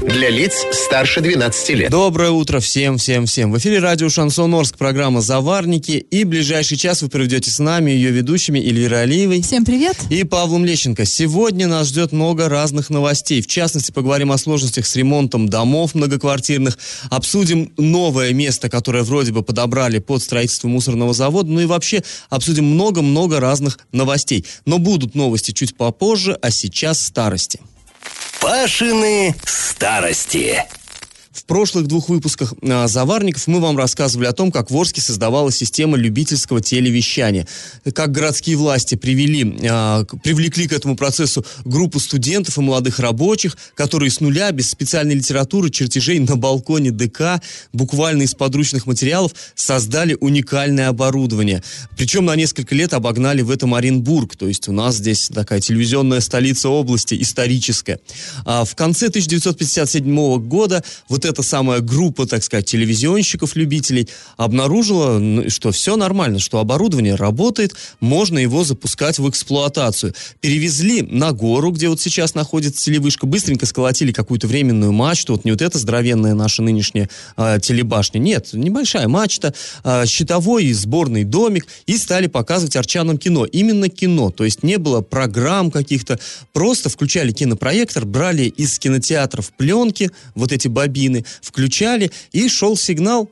Для лиц старше 12 лет. Доброе утро всем, всем, всем. В эфире радио Шансон Орск, программа «Заварники». И ближайший час вы проведете с нами, ее ведущими Эльвирой Алиевой. Всем привет. И Павлом Лещенко. Сегодня нас ждет много разных новостей. В частности, поговорим о сложностях с ремонтом домов многоквартирных. Обсудим новое место, которое вроде бы подобрали под строительство мусорного завода. Ну и вообще обсудим много-много разных новостей. Но будут новости чуть попозже, а сейчас старости. Пашины старости. Прошлых двух выпусках а, «Заварников» мы вам рассказывали о том, как в Орске создавалась система любительского телевещания, как городские власти привели, а, привлекли к этому процессу группу студентов и молодых рабочих, которые с нуля, без специальной литературы, чертежей на балконе ДК, буквально из подручных материалов, создали уникальное оборудование. Причем на несколько лет обогнали в этом Оренбург, то есть у нас здесь такая телевизионная столица области, историческая. А в конце 1957 года вот вот эта самая группа, так сказать, телевизионщиков-любителей обнаружила, что все нормально, что оборудование работает, можно его запускать в эксплуатацию. Перевезли на гору, где вот сейчас находится телевышка, быстренько сколотили какую-то временную мачту, вот не вот эта здоровенная наша нынешняя э, телебашня, нет, небольшая мачта, э, щитовой сборный домик, и стали показывать арчанам кино. Именно кино, то есть не было программ каких-то, просто включали кинопроектор, брали из кинотеатров пленки, вот эти бобины, включали, и шел сигнал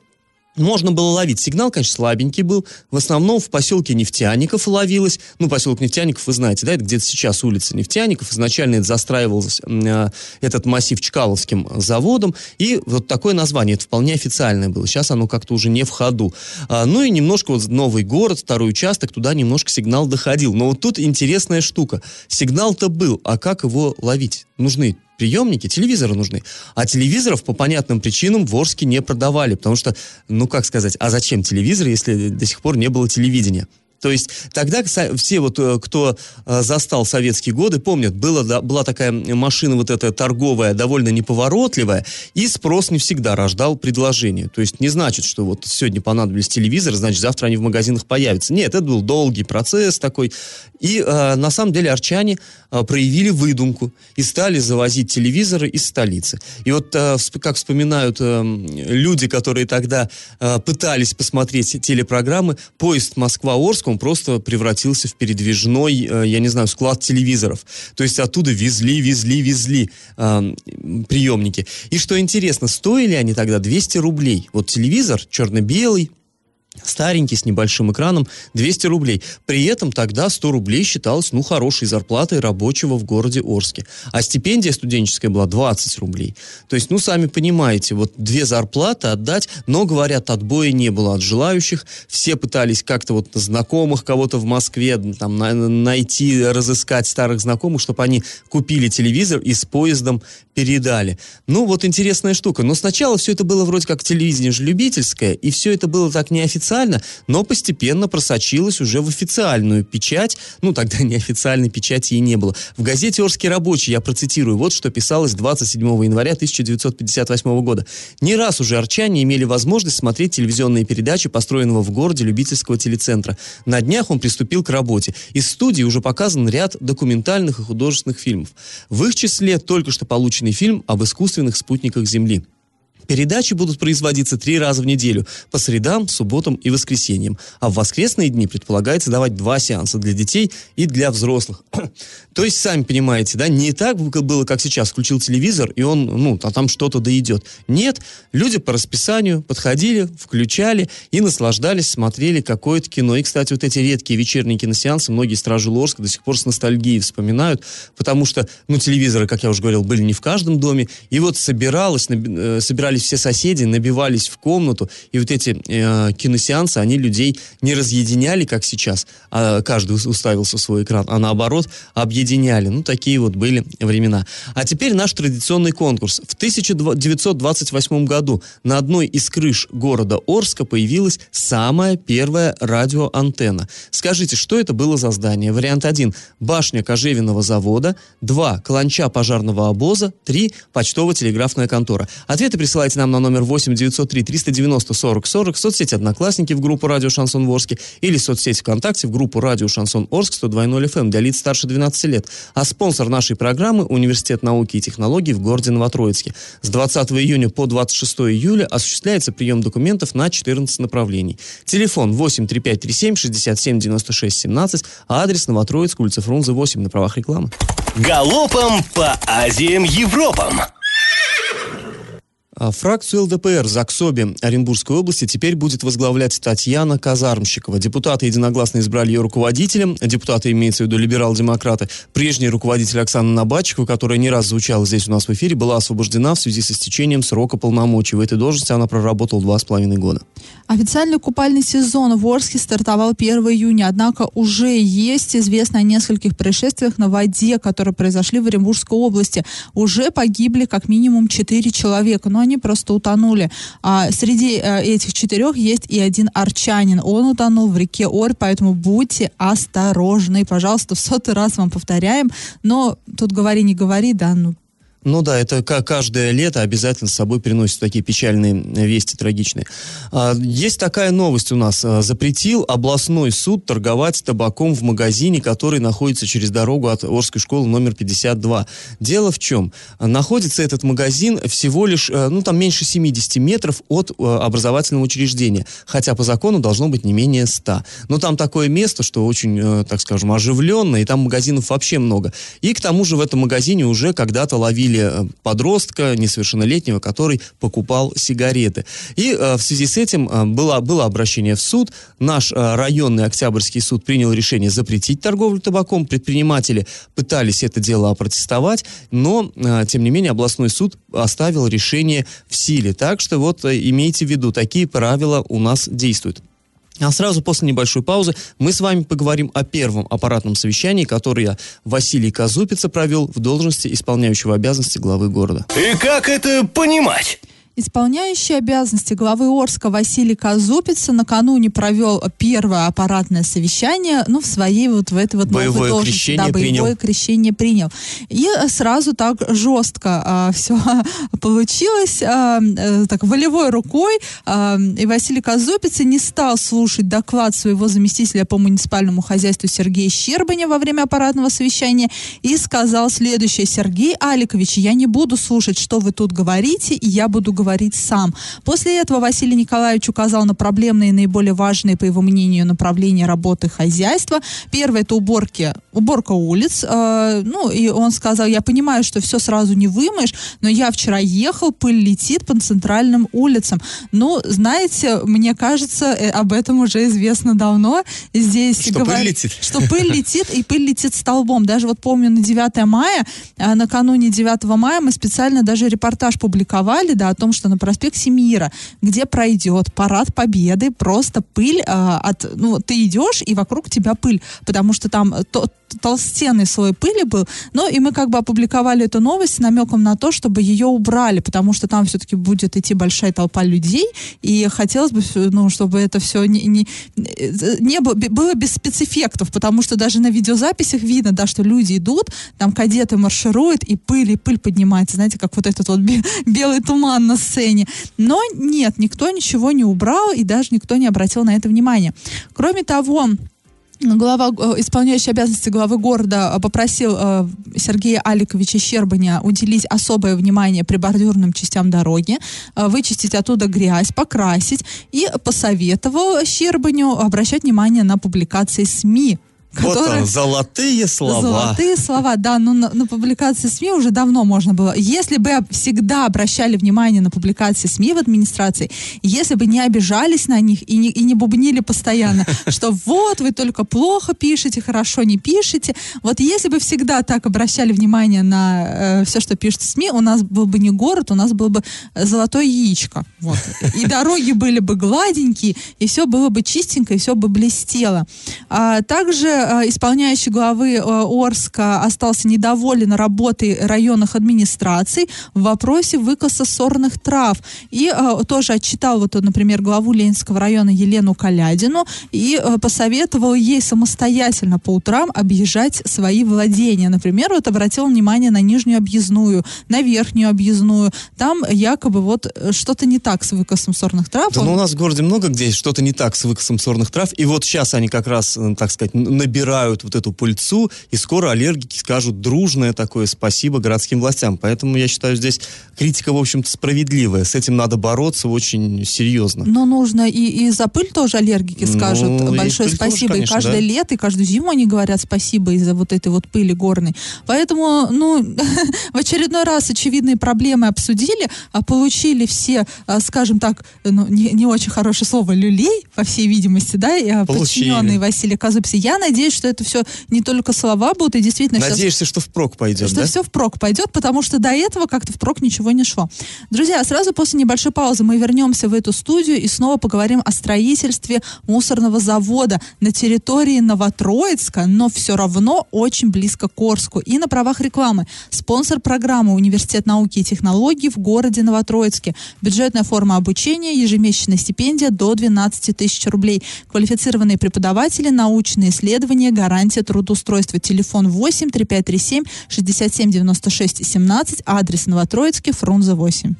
можно было ловить. Сигнал, конечно, слабенький был. В основном в поселке Нефтяников ловилось. Ну, поселок Нефтяников, вы знаете, да, это где-то сейчас улица Нефтяников. Изначально это застраивался э, этот массив Чкаловским заводом. И вот такое название, это вполне официальное было. Сейчас оно как-то уже не в ходу. А, ну и немножко вот новый город, второй участок, туда немножко сигнал доходил. Но вот тут интересная штука. Сигнал-то был, а как его ловить? Нужны приемники, телевизоры нужны. А телевизоров по понятным причинам в Орске не продавали, потому что, ну как сказать, а зачем телевизор, если до сих пор не было телевидения? То есть тогда все вот, э, кто э, застал советские годы, помнят, была, была такая машина вот эта торговая, довольно неповоротливая, и спрос не всегда рождал предложение. То есть не значит, что вот сегодня понадобились телевизоры, значит завтра они в магазинах появятся. Нет, это был долгий процесс такой. И э, на самом деле арчане э, проявили выдумку и стали завозить телевизоры из столицы. И вот э, как вспоминают э, люди, которые тогда э, пытались посмотреть телепрограммы, поезд Москва-Орск, он просто превратился в передвижной, э, я не знаю, склад телевизоров. То есть оттуда везли, везли, везли э, приемники. И что интересно, стоили они тогда 200 рублей. Вот телевизор черно-белый, старенький, с небольшим экраном, 200 рублей. При этом тогда 100 рублей считалось, ну, хорошей зарплатой рабочего в городе Орске. А стипендия студенческая была 20 рублей. То есть, ну, сами понимаете, вот две зарплаты отдать, но, говорят, отбоя не было от желающих. Все пытались как-то вот знакомых кого-то в Москве там найти, разыскать старых знакомых, чтобы они купили телевизор и с поездом передали. Ну, вот интересная штука. Но сначала все это было вроде как телевидение же любительское, и все это было так неофициально, но постепенно просочилось уже в официальную печать. Ну, тогда неофициальной печати и не было. В газете «Орский рабочий», я процитирую, вот что писалось 27 января 1958 года. Не раз уже арчане имели возможность смотреть телевизионные передачи построенного в городе любительского телецентра. На днях он приступил к работе. Из студии уже показан ряд документальных и художественных фильмов. В их числе только что полученный фильм об искусственных спутниках Земли. Передачи будут производиться три раза в неделю, по средам, субботам и воскресеньям. А в воскресные дни предполагается давать два сеанса для детей и для взрослых. То есть, сами понимаете, да, не так было, как сейчас. Включил телевизор, и он, ну, а там что-то да идет. Нет, люди по расписанию подходили, включали и наслаждались, смотрели какое-то кино. И, кстати, вот эти редкие вечерние киносеансы многие стражи Лорска до сих пор с ностальгией вспоминают, потому что, ну, телевизоры, как я уже говорил, были не в каждом доме. И вот собиралось, э, собирались все соседи, набивались в комнату, и вот эти э, киносеансы, они людей не разъединяли, как сейчас, а каждый уставился в свой экран, а наоборот объединяли. Ну, такие вот были времена. А теперь наш традиционный конкурс. В 1928 году на одной из крыш города Орска появилась самая первая радиоантенна. Скажите, что это было за здание? Вариант 1 – башня кожевенного завода, 2 – каланча пожарного обоза, 3 – почтово-телеграфная контора. Ответы присылайте нам на номер 8 903 390 40 40 в соцсети «Одноклассники» в группу «Радио Шансон Ворске» или в соцсети ВКонтакте в группу «Радио Шансон Орск» 102.0 FM для лиц старше 12 лет. А спонсор нашей программы – Университет науки и технологий в городе Новотроицке. С 20 июня по 26 июля осуществляется прием документов на 14 направлений. Телефон 8 3537 67 96 17, а адрес Новотроицк, улица Фрунзе 8 на правах рекламы. Галопом по Азиям Европам! А фракцию ЛДПР ЗАГСОБе Оренбургской области теперь будет возглавлять Татьяна Казармщикова. Депутаты единогласно избрали ее руководителем. Депутаты имеется в виду либерал-демократы. Прежний руководитель Оксана Набатчикова, которая не раз звучала здесь у нас в эфире, была освобождена в связи с истечением срока полномочий. В этой должности она проработала два с половиной года. Официальный купальный сезон в Орске стартовал 1 июня, однако уже есть известно о нескольких происшествиях на воде, которые произошли в Оренбургской области. Уже погибли как минимум 4 человека, но они просто утонули. А среди а, этих четырех есть и один арчанин. Он утонул в реке Орь, поэтому будьте осторожны. Пожалуйста, в сотый раз вам повторяем. Но тут говори, не говори, да, ну ну да, это каждое лето обязательно с собой приносит такие печальные э, вести, трагичные. А, есть такая новость у нас. А, запретил областной суд торговать табаком в магазине, который находится через дорогу от Орской школы номер 52. Дело в чем? Находится этот магазин всего лишь, э, ну там меньше 70 метров от э, образовательного учреждения. Хотя по закону должно быть не менее 100. Но там такое место, что очень, так скажем, оживленное, и там магазинов вообще много. И к тому же в этом магазине уже когда-то ловили ловили э, подростка несовершеннолетнего, который покупал сигареты. И э, в связи с этим э, было, было обращение в суд. Наш районный Октябрьский суд принял решение запретить торговлю табаком. Предприниматели пытались это дело опротестовать, но, тем не менее, областной суд оставил решение в силе. Так что вот имейте в виду, такие правила у нас действуют. А сразу после небольшой паузы мы с вами поговорим о первом аппаратном совещании, которое Василий Казупица провел в должности исполняющего обязанности главы города. И как это понимать? Исполняющий обязанности главы Орска Василий Казупица накануне провел первое аппаратное совещание, ну, в своей вот в этой вот боевое новой должности. Крещение да, боевое принял. крещение принял. И сразу так жестко а, все получилось, а, а, так волевой рукой, а, и Василий Казупица не стал слушать доклад своего заместителя по муниципальному хозяйству Сергея Щербаня во время аппаратного совещания и сказал следующее. Сергей Аликович, я не буду слушать, что вы тут говорите, и я буду говорить говорить сам. После этого Василий Николаевич указал на проблемные и наиболее важные, по его мнению, направления работы хозяйства. Первое – это уборки, уборка улиц. Э, ну, и он сказал, я понимаю, что все сразу не вымоешь, но я вчера ехал, пыль летит по центральным улицам. Ну, знаете, мне кажется, э, об этом уже известно давно. Здесь что говор... пыль летит? Что пыль летит, и пыль летит столбом. Даже вот помню на 9 мая, э, накануне 9 мая мы специально даже репортаж публиковали, да, о том, что на проспекте Мира, где пройдет парад Победы, просто пыль а, от, ну, ты идешь и вокруг тебя пыль, потому что там то, толстенный слой пыли был. Ну, и мы как бы опубликовали эту новость с намеком на то, чтобы ее убрали, потому что там все-таки будет идти большая толпа людей, и хотелось бы, ну, чтобы это все не, не, не было, было без спецэффектов, потому что даже на видеозаписях видно, да, что люди идут, там кадеты маршируют, и пыль, и пыль поднимается, знаете, как вот этот вот белый туман на сцене. Но нет, никто ничего не убрал, и даже никто не обратил на это внимание. Кроме того, глава, э, исполняющий обязанности главы города э, попросил э, Сергея Аликовича Щербаня уделить особое внимание прибордюрным частям дороги, вычистить оттуда грязь, покрасить и посоветовал Щербаню обращать внимание на публикации СМИ Вот которая- он, золотые слова. Золотые слова, да, но на, на публикации СМИ уже давно можно было. Если бы всегда обращали внимание на публикации СМИ в администрации, если бы не обижались на них и не, и не бубнили постоянно, что вот вы только плохо пишете, хорошо не пишете. Вот если бы всегда так обращали внимание на все, что пишут СМИ, у нас был бы не город, у нас было бы золотое яичко. Вот. И дороги были бы гладенькие, и все было бы чистенько, и все бы блестело. А также исполняющий главы а, Орска остался недоволен работой районных администраций в вопросе выкоса сорных трав. И а, тоже отчитал, вот, например, главу Ленинского района Елену Калядину и посоветовал ей самостоятельно по утрам объезжать свои владения. Например, вот обратил внимание на нижнюю объездную, на верхнюю объездную. Там якобы вот э, что-то не так с выкосом сорных трав. Да, Он- ну, у нас в городе много где что-то не так с выкосом сорных трав. И вот сейчас они как раз, э, так сказать, н- набирают вот эту пыльцу, и скоро аллергики скажут дружное такое спасибо городским властям. Поэтому я считаю, здесь критика, в общем-то, справедливая. С этим надо бороться очень серьезно. Но нужно и, и за пыль тоже аллергики Ну, скажут и большое тоже, спасибо. конечно, и каждое да. лето, и каждую зиму они говорят спасибо из-за вот этой вот пыли горной. Поэтому, ну, в очередной раз очевидные проблемы обсудили, а получили все, а, скажем так, ну, не, не очень хорошее слово, люлей, по всей видимости, да, и, а, подчиненные Василия Казуписи. Я надеюсь, что это все не только слова будут, и действительно сейчас Надеешься, что впрок пойдет, что да? все впрок пойдет, потому что до этого как-то впрок ничего не шло. Друзья, сразу после небольшой паузы мы вернемся в эту студию и снова поговорим о строительстве мусорного завода на территории Новотроицка, но все равно очень близко к Орску. И на правах рекламы. Спонсор программы Университет науки и технологий в городе Новотроицке. Бюджетная форма обучения, ежемесячная стипендия до 12 тысяч рублей. Квалифицированные преподаватели, научные исследования, гарантия трудоустройства. Телефон 8 3537 67 96 17, адрес Новотроицкий, Фрунзе 8.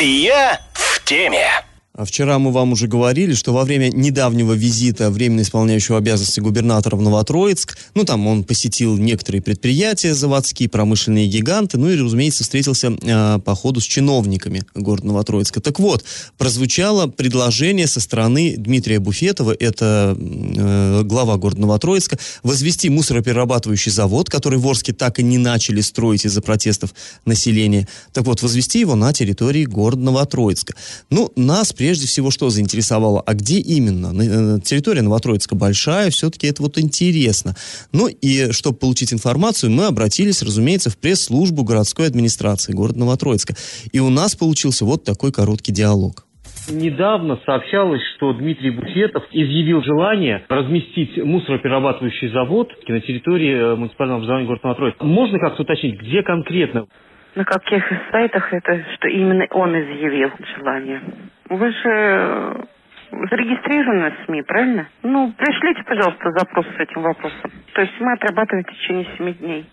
Я в теме. А Вчера мы вам уже говорили, что во время недавнего визита временно исполняющего обязанности губернатора в Новотроицк, ну там он посетил некоторые предприятия заводские, промышленные гиганты, ну и, разумеется, встретился э, по ходу с чиновниками города Новотроицка. Так вот, прозвучало предложение со стороны Дмитрия Буфетова, это э, глава города Новотроицка, возвести мусороперерабатывающий завод, который в Орске так и не начали строить из-за протестов населения. Так вот, возвести его на территории города Новотроицка. Ну, нас прежде всего что заинтересовало? А где именно? На- э, Территория Новотроицка большая, все-таки это вот интересно. Ну и чтобы получить информацию, мы обратились, разумеется, в пресс-службу городской администрации города Новотроицка. И у нас получился вот такой короткий диалог. Недавно сообщалось, что Дмитрий Буфетов изъявил желание разместить мусороперерабатывающий завод на территории э, муниципального образования города Новотроицка. Можно как-то уточнить, где конкретно? На каких сайтах это, что именно он изъявил желание? Вы же э, зарегистрированы в СМИ, правильно? Ну, пришлите, пожалуйста, запрос с этим вопросом. То есть мы отрабатываем в течение семи дней.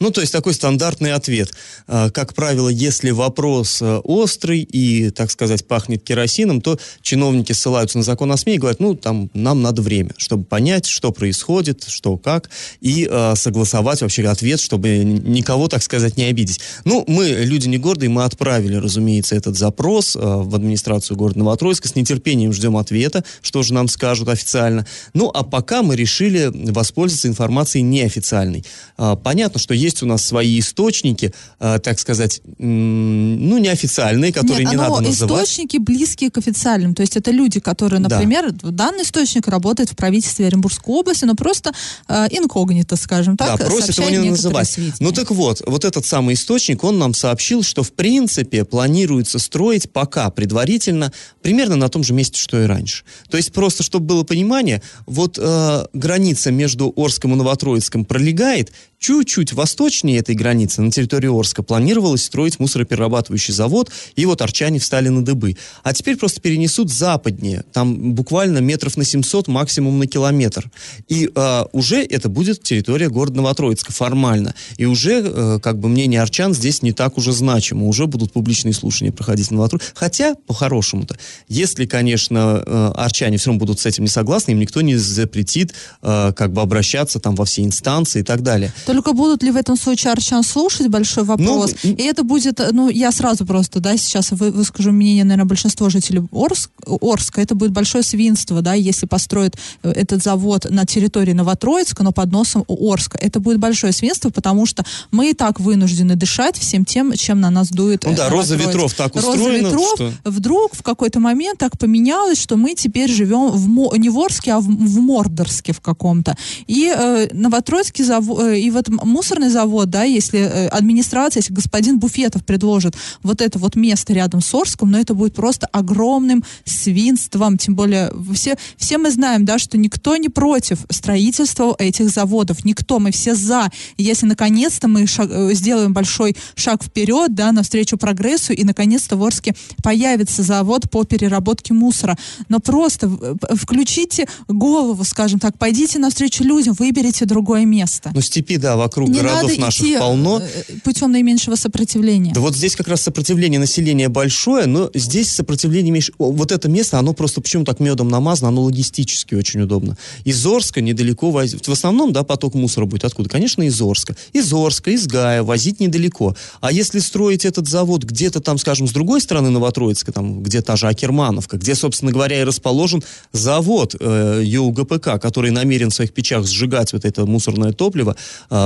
Ну, то есть такой стандартный ответ. А, Как правило, если вопрос э, острый и, так сказать, пахнет керосином, то чиновники ссылаются на закон о СМИ и говорят, ну, там, нам надо время, чтобы понять, что происходит, что как, и э, согласовать вообще ответ, чтобы никого, так сказать, не обидеть. Ну, мы, люди не гордые, мы отправили, разумеется, этот запрос э, в администрацию города Новотроицка, с нетерпением ждем ответа, что же нам скажут официально. Ну, а пока мы решили воспользоваться информацией неофициальной. А, Понятно, что есть у нас свои источники, а, так сказать, м, ну, неофициальные, которые Нет, не надо называть. источники близкие к официальным. То есть это люди, которые, Да. например, данный источник работает в правительстве Оренбургской области, но просто э, инкогнито, скажем так, да, просят его не называть. сведения. Ну так вот, вот этот самый источник, он нам сообщил, что в принципе планируется строить пока предварительно примерно на том же месте, что и раньше. То есть просто, чтобы было понимание, вот э, граница между Орском и Новотроицком пролегает, чуть-чуть восточнее этой границы, на территории Орска, планировалось строить мусороперерабатывающий завод, и вот арчане встали на дыбы. А теперь просто перенесут западнее, там буквально метров на 700, максимум на километр. И э, уже это будет территория города Новотроицка формально. И уже, э, как бы, мнение арчан здесь не так уже значимо. Уже будут публичные слушания проходить в Новотроицке. Хотя, по-хорошему-то, если, конечно, э, арчане все равно будут с этим не согласны, им никто не запретит, э, как бы, обращаться там во все инстанции и так далее. Только будут ли в этом случае арчан слушать, большой вопрос. Ну, и это будет, ну, я сразу просто, да, сейчас вы, выскажу мнение, наверное, большинства жителей Орск, Орска, это будет большое свинство, да, если построят э, этот завод на территории Новотроицка, но под носом у Орска. Это будет большое свинство, потому что мы и так вынуждены дышать всем тем, чем на нас дует Ну э, да, роза ветров так Роза устроена, ветров что- вдруг в какой-то момент так поменялось, что мы теперь живем в не в Орске, а в, в Мордорске в каком-то. И э, Новотроицкий завод, и вот м- мусорный завод, да, если э, администрация, если господин Буфетов предложит вот это вот место рядом с Орском, но это будет просто огромным свинством, тем более все, все мы знаем, да, что никто не против строительства этих заводов, никто, мы все за. Если наконец-то мы шаг- э, сделаем большой шаг вперед, да, навстречу прогрессу, и наконец-то в Орске появится завод по переработке мусора. Но просто в- включите голову, скажем так, пойдите навстречу людям, выберите другое место. Ну, степи, да, вокруг Не городов наших идти полно. э, путем наименьшего сопротивления. Да вот здесь как раз сопротивление населения большое, но здесь сопротивление меньше. Вот это место, оно просто почему так медом намазано, оно логистически очень удобно. Из Орска недалеко возить. В основном, да, поток мусора будет откуда? Конечно, из Орска. Из Орска, из Гая возить недалеко. А если строить этот завод где-то там, скажем, с другой стороны Новотроицка, там, где та же Акермановка, где, собственно говоря, и расположен завод э, ЮГПК, который намерен в своих печах сжигать вот это мусорное топливо, э,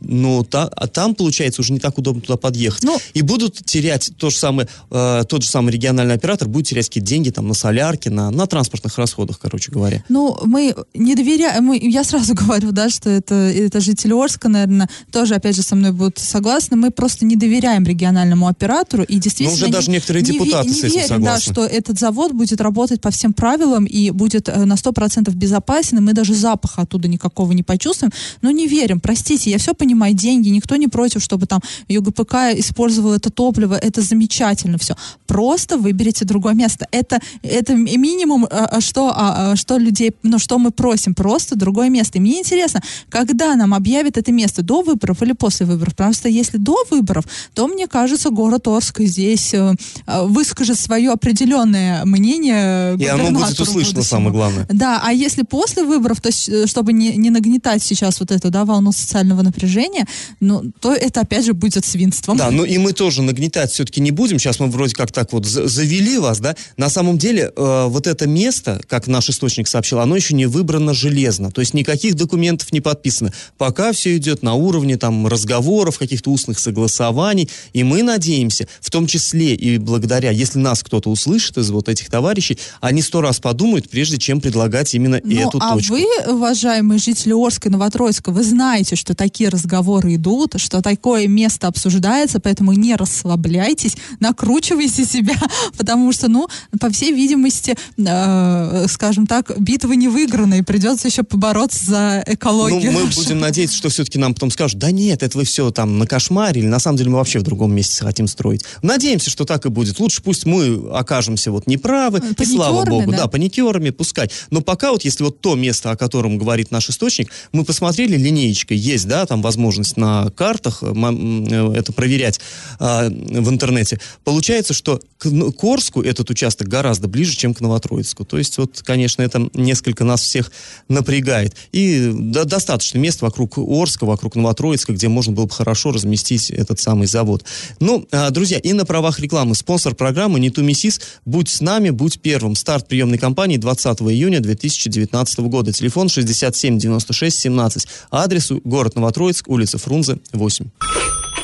ну, та- а там, получается, уже не так удобно туда подъехать. Ну, И будут терять то же самое, э, тот же самый региональный оператор будет терять какие-то деньги там на солярке, на, на транспортных расходах, короче говоря. Ну, мы не доверяем, мы, я сразу говорю, да, что это, это жители Орска, наверное, тоже, опять же, со мной будут согласны, мы просто не доверяем региональному оператору, и действительно... уже даже не- некоторые не ве- депутаты не с этим верим, да, согласны. что этот завод будет работать по всем правилам и будет э, на 100% безопасен, и мы даже запаха оттуда никакого не почувствуем, но не верим, простите, я все понимаю, деньги, никто не против, чтобы там ЮГПК использовал это топливо, это замечательно все. Просто выберите другое место. Это, это ми- минимум, а, а, что, а, что людей, ну, что мы просим, просто другое место. И мне интересно, когда нам объявят это место, до выборов или после выборов? Потому что если до выборов, то, мне кажется, город Орск здесь э, э, выскажет свое определенное мнение И оно будет услышано, будущему. самое главное. Да, а если после выборов, то чтобы не, не нагнетать сейчас вот эту да, волну социального напряжения, ну, то это опять же будет свинством. Да, ну и мы тоже нагнетать все-таки не будем. Сейчас мы вроде как так вот за- завели вас, да. На самом деле, э, вот это место, как наш источник сообщил, оно еще не выбрано железно. То есть никаких документов не подписано. Пока все идет на уровне там разговоров, каких-то устных согласований. И мы надеемся, в том числе и благодаря, если нас кто-то услышит из вот этих товарищей, они сто раз подумают, прежде чем предлагать именно Ну, эту а точку. вы, уважаемые жители Орска и Новотроицка, вы знаете, что такие разговоры идут, что такое место обсуждается, поэтому не расслабляйтесь, накручивайте себя, потому что, ну, по всей видимости, э, скажем так, битва не выиграна, и придется еще побороться за экологию. Ну, мы будем надеяться, что все-таки нам потом скажут, да нет, это вы все там на кошмаре, или на самом деле мы вообще в другом месте хотим строить. Надеемся, что так и будет. Лучше пусть мы окажемся вот неправы, и слава Паникерами, богу, да? да, паникерами, пускай. Но пока вот, если вот то место, о котором говорит наш источник, мы посмотрели линеечкой, есть, да, там возможность на картах э, э, это проверять а, в интернете. Получается, что к, Н- к Орску этот участок гораздо ближе, чем к Новотроицку. То есть, вот, конечно, это несколько нас всех напрягает. И до- достаточно мест вокруг Орска, вокруг Новотроицка, где можно было бы хорошо разместить этот самый завод. Ну, а, друзья, и на правах рекламы спонсор программы «Не Мисис». Будь с нами, будь первым. Старт приемной кампании 20 июня 2019 года. Телефон 67 96 17. Адрес город Новотроицк, улица Фрунзе, 8.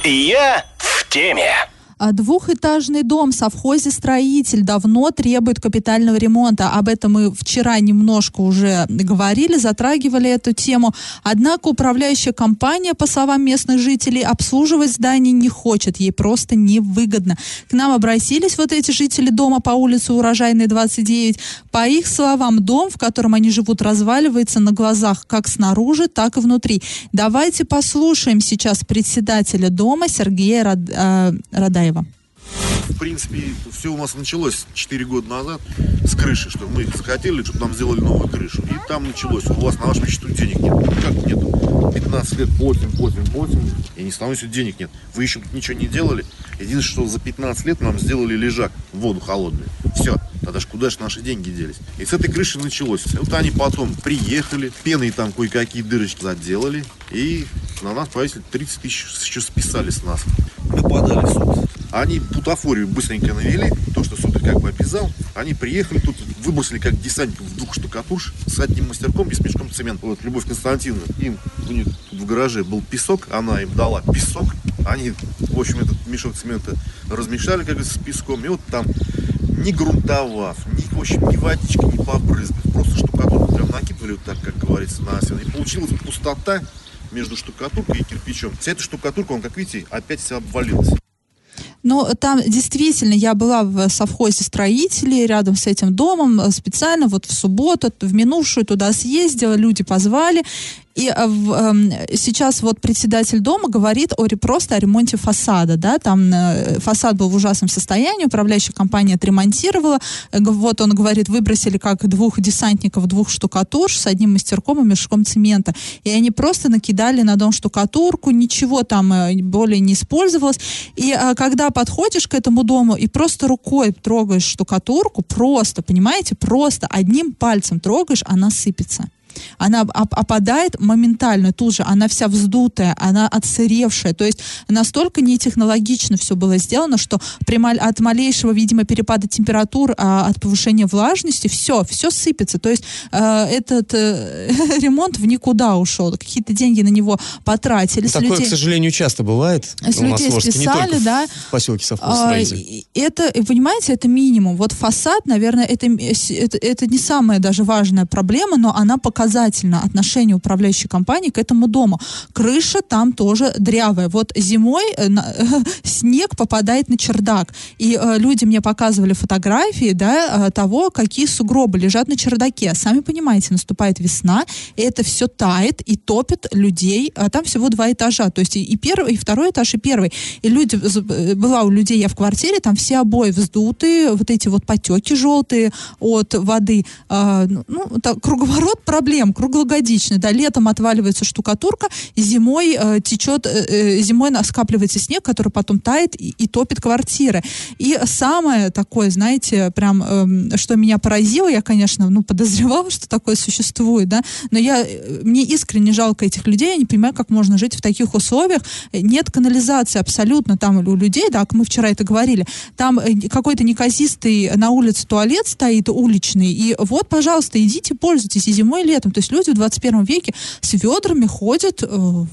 Я в теме. А Двухэтажный дом совхозе «Строитель» давно требует капитального ремонта. Об этом мы вчера немножко уже говорили, затрагивали эту тему. Однако управляющая компания, по словам местных жителей, обслуживать здание не хочет. Ей просто невыгодно. К нам обратились вот эти жители дома по улице Урожайной, 29. По их словам, дом, в котором они живут, разваливается на глазах как снаружи, так и внутри. Давайте послушаем сейчас председателя дома Сергея Рад- э, Радаева. В принципе, все у нас началось 4 года назад с крыши, что мы захотели, чтобы нам сделали новую крышу. И там началось, у вас на вашем счету денег нет. Как нету? 15 лет платим, платим, платим, и не становится денег нет. Вы еще тут ничего не делали. Единственное, что за 15 лет нам сделали лежак в воду холодную. Все. Тогда ж куда же наши деньги делись? И с этой крыши началось. Вот они потом приехали, пеной там кое-какие дырочки заделали, и на нас повесили 30 тысяч, еще списали с нас. В суд. Они бутафорию быстренько навели, то, что суд их как бы обязал. Они приехали, тут выбросили как десантников двух штукатурш с одним мастерком и с мешком цемента. Вот Любовь Константиновна, им у них тут в гараже был песок, она им дала песок. Они, в общем, этот мешок цемента размешали, как с песком. И вот там, не грунтовав, ни, в общем, ни водички, ни побрызгав, просто штукатурку прям накидывали вот так, как говорится, на стену. И получилась пустота между штукатуркой и кирпичом. Вся эта штукатурка, он, как видите, опять вся обвалилась. Но там действительно я была в совхозе строителей рядом с этим домом э, специально вот в субботу, в минувшую туда съездила, люди позвали. И э, в, э, сейчас вот председатель дома говорит о просто о ремонте фасада, да, там э, фасад был в ужасном состоянии, управляющая компания отремонтировала, Э, вот он говорит, выбросили как двух десантников, двух штукатур с одним мастерком и мешком цемента, и они просто накидали на дом штукатурку, ничего там э, более не использовалось, и э, когда подходишь к этому дому и просто рукой трогаешь штукатурку, просто, понимаете, просто одним пальцем трогаешь, она сыпется она оп- опадает моментально тут же, она вся вздутая, она отсыревшая, то есть настолько нетехнологично все было сделано, что при от малейшего, видимо, перепада температур, а, от повышения влажности, все, все сыпется, то есть э, этот э, ремонт в никуда ушел, какие-то деньги на него потратили. с Такое, людей- к сожалению, часто бывает с у нас людей в Орске, не списали, в- да. в поселке совхоз А, это, понимаете, это минимум. Вот фасад, наверное, это, это, это не самая даже важная проблема, но она показательна отношение управляющей компании к этому дому. Крыша там тоже дрявая. Вот зимой э, на- снег попадает на чердак. И э, люди мне показывали фотографии да, э, того, какие сугробы лежат на чердаке. Сами понимаете, наступает весна, и это все тает и топит людей. А там всего два этажа. То есть и, и первый, и второй этаж, и первый. И люди, э, была у людей я в квартире, там все обои вздутые, вот эти вот потеки желтые от воды. А, ну, ну, так, круговорот проблем, круглогодичный. Да, летом отваливается штукатурка, зимой э, течет, э, э, зимой скапливается снег, который потом тает и, и топит квартиры. И самое такое, знаете, прям, эм, что меня поразило, я, конечно, ну, подозревала, что такое существует, да, но я, э, мне искренне жалко этих людей, я не понимаю, как можно жить в таких условиях. Э, Нет канализации абсолютно там у людей, да, мы вчера это говорили, там э, какой-то неказистый на улице туалет стоит уличный, и вот, пожалуйста, идите, пользуйтесь и зимой, и летом. То есть люди в 21 веке с ведрами ходят э,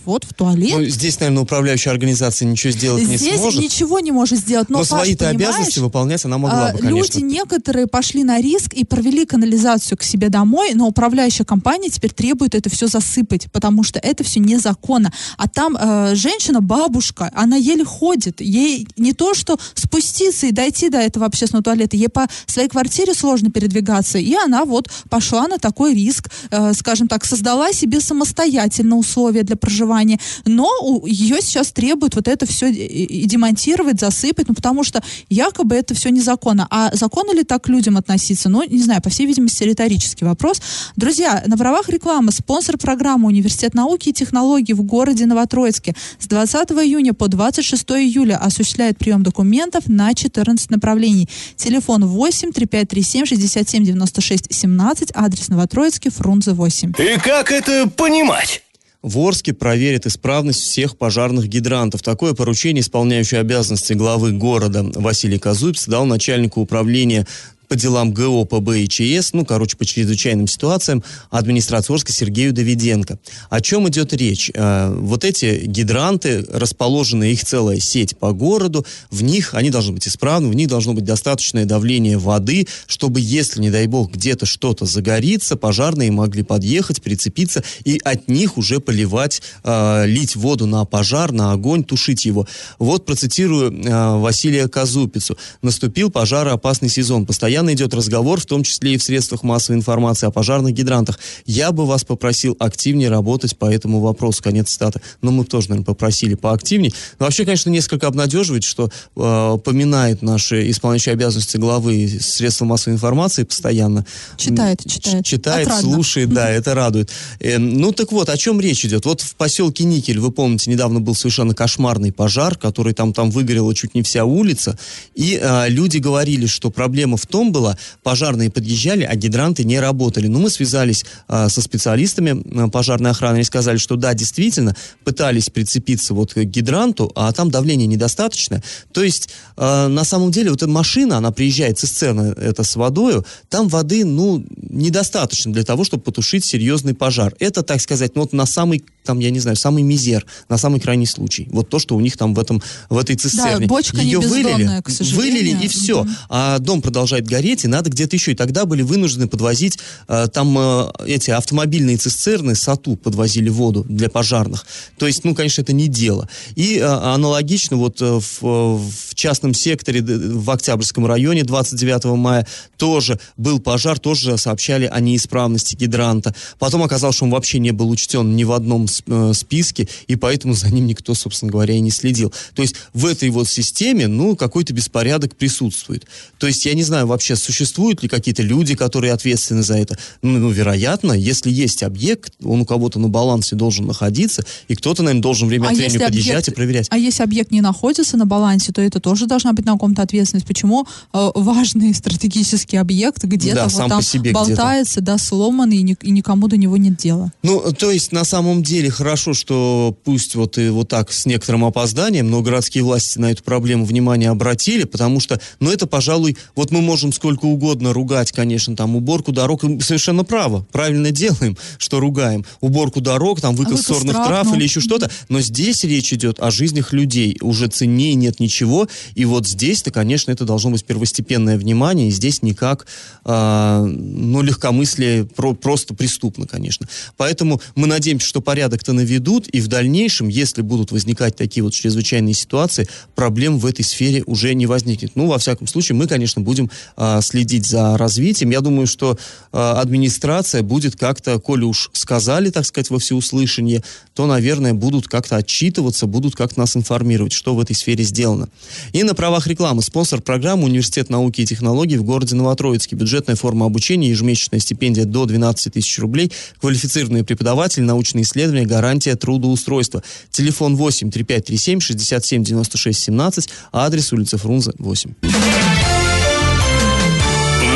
вот в туалет. Ну, здесь, наверное, управляющая организация ничего сделать не Здесь сможет. ничего не может сделать. Но, Но свои-то обязанности выполнять она могла а, бы, конечно. Люди некоторые пошли на риск и провели канализацию к себе домой, но управляющая компания теперь требует это все засыпать, потому что это все незаконно. А там э, женщина, бабушка, она еле ходит. Ей не то, что спуститься и дойти до этого общественного туалета, ей по своей квартире сложно передвигаться. И она вот пошла на такой риск, скажем так, создала себе самостоятельно условия для проживания. Но ее сейчас требуют вот это все демонтировать, засыпать, ну потому что якобы это все незаконно. А законно ли так людям относиться? Ну, не знаю, по всей видимости, риторический вопрос. Друзья, на правах рекламы спонсор программы Университет науки и технологий в городе Новотроицке с 20 июня по 26 июля осуществляет прием документов на 14 направлений. Телефон 8 3537 67 96 17, адрес Новотроицкий, Фрунзе 8. И как это понимать? В Орске проверят исправность всех пожарных гидрантов. Такое поручение, исполняющее обязанности главы города Василий Казуйпс, дал начальнику управления по делам ГО, ПБ и ЧС, ну, короче, по чрезвычайным ситуациям, администрации Орска Сергею Давиденко. О чем идет речь? Э, вот эти гидранты, расположены их целая сеть по городу, в них они должны быть исправны, в них должно быть достаточное давление воды, чтобы, если, не дай бог, где-то что-то загорится, пожарные могли подъехать, прицепиться и от них уже поливать, э, лить воду на пожар, на огонь, тушить его. Вот процитирую э, Василия Казупицу. Наступил пожароопасный сезон. Постоянно идет разговор, в том числе и в средствах массовой информации, о пожарных гидрантах. Я бы вас попросил активнее работать по этому вопросу. Конец цитаты. Но мы тоже, наверное, попросили поактивнее. Но вообще, конечно, несколько обнадеживает, что э, поминает наши исполняющие обязанности главы средства массовой информации постоянно. Читает, читает. Читает, Отрадно. слушает, да, это радует. Э, ну так вот, о чем речь идет? Вот в поселке Никель, вы помните, недавно был совершенно кошмарный пожар, который там, там выгорела чуть не вся улица, и э, люди говорили, что проблема в том, днем была, пожарные подъезжали, а гидранты не работали. Но мы связались а, со специалистами а, пожарной охраны и сказали, что да, действительно, пытались прицепиться вот к гидранту, а там давление недостаточно. То есть, а, на самом деле, вот эта машина, она приезжает, цистерна это с водою, там воды, ну, недостаточно для того, чтобы потушить серьезный пожар. Это, так сказать, ну, вот на самый, там, я не знаю, самый мизер, на самый крайний случай. Вот то, что у них там в, этом, в этой цистерне. Да, бочка Ее не вылили, к сожалению. вылили и все. Мгм. А дом продолжает гореть, и надо где-то еще. И тогда были вынуждены подвозить, э, там э, эти автомобильные цистерны, САТУ подвозили воду для пожарных. То есть, ну, конечно, это не дело. И э, аналогично вот э, в, э, в частном секторе в Октябрьском районе 29 мая тоже был пожар, тоже сообщали о неисправности гидранта. Потом оказалось, что он вообще не был учтен ни в одном списке, и поэтому за ним никто, собственно говоря, и не следил. То есть в этой вот системе, ну, какой-то беспорядок присутствует. То есть я не знаю вообще, существуют ли какие-то люди, которые ответственны за это. Ну, ну, вероятно, если есть объект, он у кого-то на балансе должен находиться, и кто-то, наверное, должен время от времени подъезжать и проверять. а если объект не находится на балансе, то это тоже должна быть на ком-то ответственность. Почему э, важный стратегический объект где-то Да, вот там болтается, да, сломанный, и, ни- и никому до него нет дела? Ну, то есть, на самом деле, хорошо, что пусть вот и вот так с некоторым опозданием, но городские власти на эту проблему внимание обратили, потому что, ну, это, пожалуй, вот мы можем сколько угодно ругать, конечно, там, уборку дорог, совершенно право, правильно делаем, что ругаем. Уборку дорог, там, выкос выкос сорных трав, трав ну. или еще что-то, но здесь речь идет о жизнях людей, уже ценнее нет ничего, и вот здесь-то, конечно, это должно быть первостепенное внимание, и здесь никак, а, ну, легкомыслие про- просто преступно, конечно. Поэтому мы надеемся, что порядок-то наведут, и в дальнейшем, если будут возникать такие вот чрезвычайные ситуации, проблем в этой сфере уже не возникнет. Ну, во всяком случае, мы, конечно, будем а, следить за развитием. Я думаю, что а, администрация будет как-то, коли уж сказали, так сказать, во всеуслышание, то, наверное, будут как-то отчитываться, будут как-то нас информировать, что в этой сфере сделано. И на правах рекламы спонсор программы Университет науки и технологий в городе Новотроицке. Бюджетная форма обучения, ежемесячная стипендия до 12 тысяч рублей, квалифицированные преподаватели, научные исследования, гарантия трудоустройства. Телефон 8 3537 67 96 17, а адрес улица Фрунзе 8.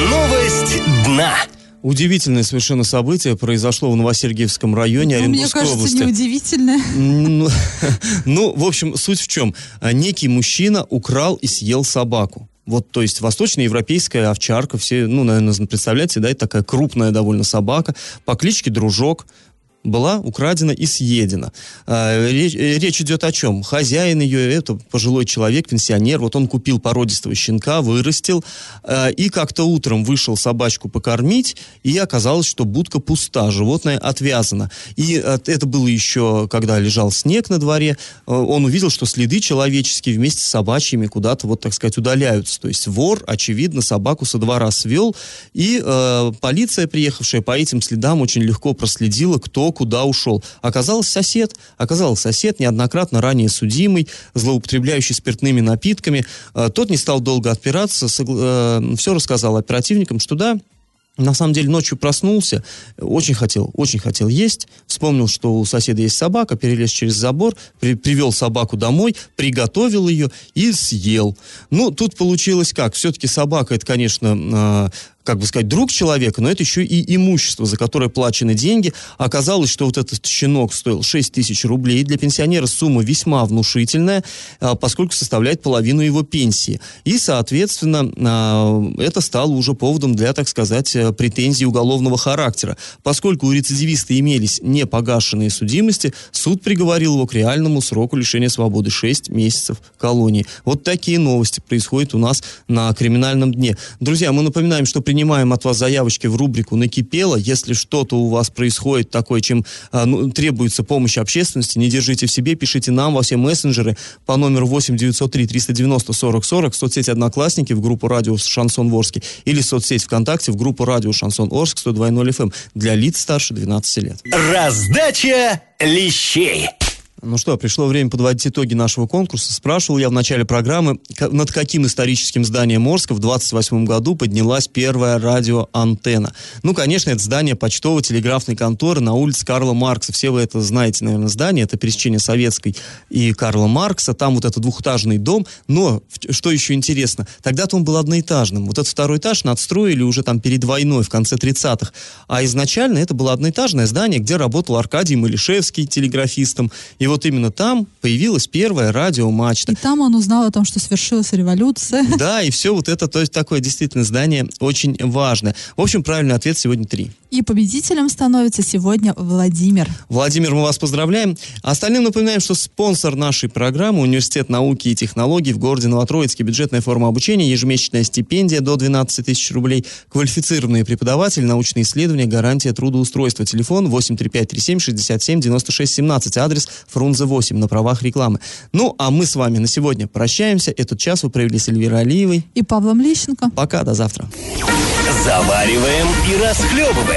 Новость дна. Удивительное совершенно событие произошло в Новосергиевском районе Ну, мне Оренбургской кажется, области. неудивительно. Ну, ну, в общем, суть в чем. А, Некий мужчина украл и съел собаку. Вот, то есть, восточноевропейская овчарка, все, ну, наверное, представляете, да, это такая крупная довольно собака, по кличке Дружок, была украдена и съедена. А, Речь, э, речь идет о чем? Хозяин ее, это пожилой человек, пенсионер, вот он купил породистого щенка, вырастил, а, и как-то утром вышел собачку покормить, и оказалось, что будка пуста, животное отвязано. И э, это было еще, когда лежал снег на дворе, э, он увидел, что следы человеческие вместе с собачьими куда-то, вот так сказать, удаляются. То есть вор, очевидно, собаку со двора свел, и э, полиция, приехавшая по этим следам, очень легко проследила, кто куда ушел. Оказалось сосед, оказался сосед, неоднократно ранее судимый, злоупотребляющий спиртными напитками. Э, тот не стал долго отпираться, все рассказал оперативникам, что да, на самом деле ночью проснулся, очень хотел, очень хотел есть, вспомнил, что у соседа есть собака, перелез через забор, при- привел собаку домой, приготовил ее и съел. Ну, тут получилось как? Все-таки собака, это, конечно, а, как бы сказать, друг человека, но это еще и имущество, за которое плачены деньги. Оказалось, что вот этот щенок стоил 6 тысяч рублей. Для пенсионера сумма весьма внушительная, а, поскольку составляет половину его пенсии. И, соответственно, а, это стало уже поводом для, так сказать, э, претензий уголовного характера. Поскольку у рецидивиста имелись непогашенные судимости, суд приговорил его к реальному сроку лишения свободы 6 месяцев колонии. Вот такие новости происходят у нас на криминальном дне. Друзья, мы напоминаем, что принимаем от вас заявочки в рубрику «Накипело». Если что-то у вас происходит такое, чем а, ну, требуется помощь общественности, не держите в себе, пишите нам во все мессенджеры по номеру 8 903 390 40 40 в соцсети «Одноклассники» в группу «Радио Шансон Орске» или соцсеть ВКонтакте в группу «Радио Шансон Орск» 102.0 FM для лиц старше 12 лет. Раздача лещей. Ну что, пришло время подводить итоги нашего конкурса. Спрашивал я в начале программы, над каким историческим зданием Орска в 28 году поднялась первая радиоантенна. Ну, конечно, это здание почтово-телеграфной конторы на улице Карла Маркса. Все вы это знаете, наверное, здание. Это пересечение Советской и Карла Маркса. Там вот этот двухэтажный дом. Но, что еще интересно, тогда-то он был одноэтажным. Вот этот второй этаж надстроили уже там перед войной, в конце 30-х. А изначально это было одноэтажное здание, где работал Аркадий Малишевский телеграфистом. И вот именно там появилась первая радиомачта. И там он узнал о том, что свершилась революция. Да, и все вот это, то есть такое действительно здание очень важное. В общем, правильный ответ сегодня три. И победителем становится сегодня Владимир. Владимир, мы вас поздравляем. Остальным напоминаем, что спонсор нашей программы Университет науки и технологий в городе Новотроицке. Бюджетная форма обучения, ежемесячная стипендия до 12 тысяч рублей, квалифицированные преподаватели, научные исследования, гарантия трудоустройства. Телефон 83537 67 96 17. Адрес Фрунзе 8 на правах рекламы. Ну, а мы с вами на сегодня прощаемся. Этот час вы провели с Эльвирой Алиевой. И Павлом Лещенко. Пока, до завтра. Завариваем и расхлебываем